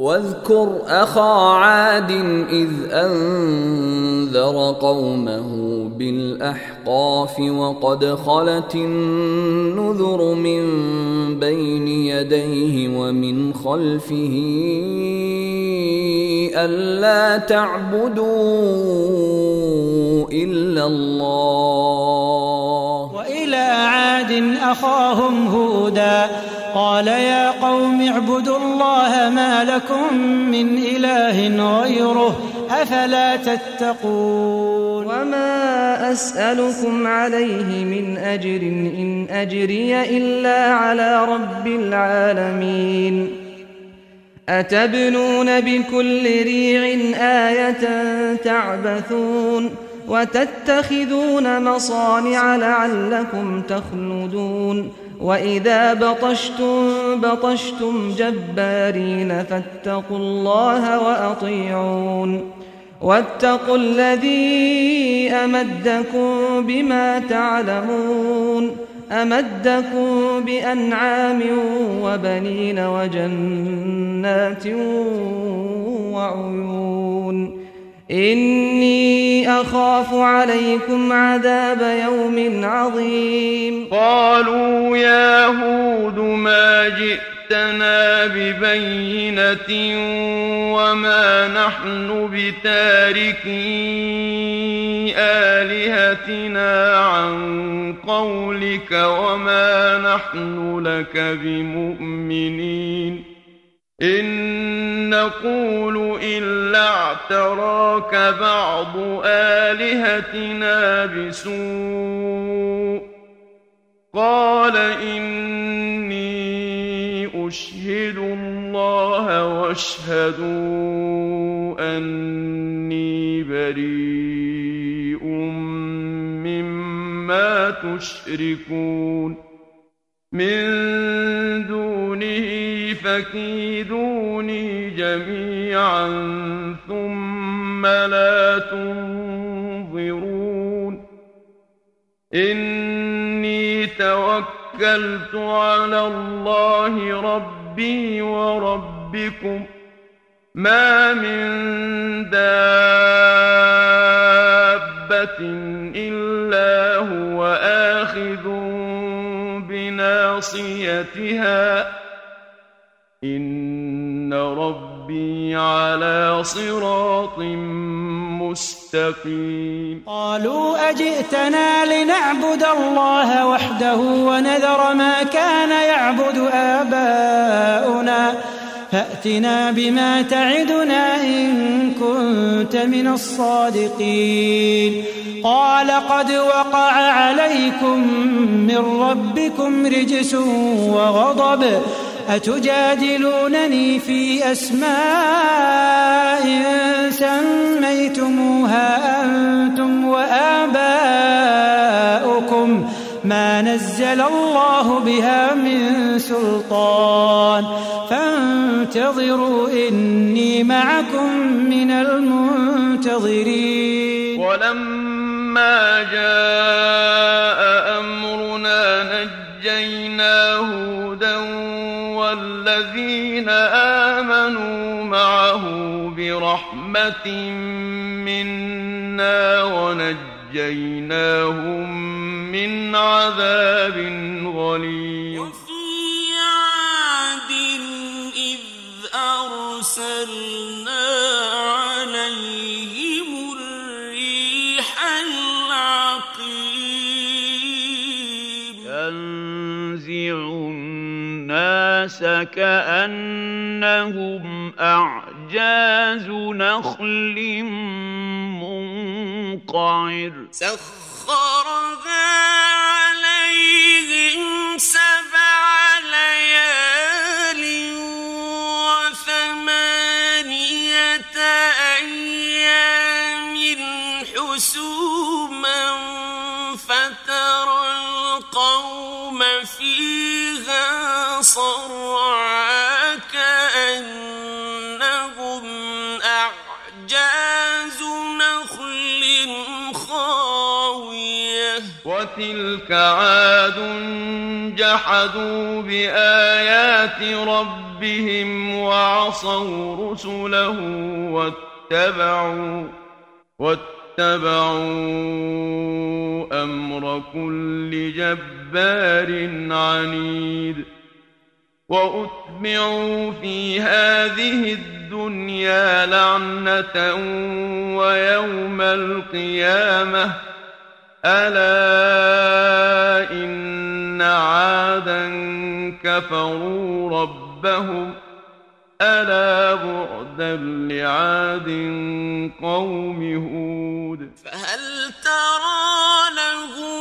واذكر أخا عاد إذ أنذر قومه بالأحقاف وقد خلت النذر من بين يديه ومن خلفه ألا تعبدوا إلا الله. وإلى عاد أخاهم هودا قال يا قوم اعبدوا الله ما لكم من إله غيره أفلا تتقون؟ وما أسألكم عليه من أجر إن أجري إلا على رب العالمين. أتبنون بكل ريع آية تعبثون وتتخذون مصانع لعلكم تخلدون. واذا بطشتم بطشتم جبارين فاتقوا الله واطيعون واتقوا الذي امدكم بما تعلمون امدكم بانعام وبنين وجنات وعيون إني أخاف عليكم عذاب يوم عظيم. قالوا يا هود ما جئتنا ببينة وما نحن بتاركي آلهتنا عن قولك وما نحن لك بمؤمنين. إن نقول إلا اعتراك بعض آلهتنا بسوء. قال إني أشهد الله واشهدوا أني بريء مما تشركون. من دونه فكيدوني جميعا ثم لا تنظرون. إني توكلت على الله ربي وربكم. ما من دابة إلا هو آخذ بناصيتها. إن ربي على صراط مستقيم قالوا أجئتنا لنعبد الله وحده ونذر ما كان يعبد آباؤنا فأتنا بما تعدنا إن كنت من الصادقين قال قد وقع عليكم من ربكم رجس وغضب أتجادلونني في أسماء سميتموها أنتم وآباؤكم ما نزل الله بها من سلطان فانتظروا إني معكم من المنتظرين ولما جاء أمرنا نجينا هودا والذين آمنوا معه برحمة منا ونجيناهم من عذاب غليظ. وفي عاد إذ أرسلنا الناس كأنهم أعجاز نخل منقعر سخرها عليهم سبع ليال وثمانية أيام حسوما فترى القوم فيها صرعى كأنهم أعجاز نخل خاوية. وتلك عاد جحدوا بآيات ربهم وعصوا رسله واتبعوا واتبعوا أمر كل جبار عنيد. وأتبعوا في هذه الدنيا لعنة ويوم القيامة. ألا إن عادا كفروا ربهم. ألا بعدا لعاد قوم هود. فهل ترى لهم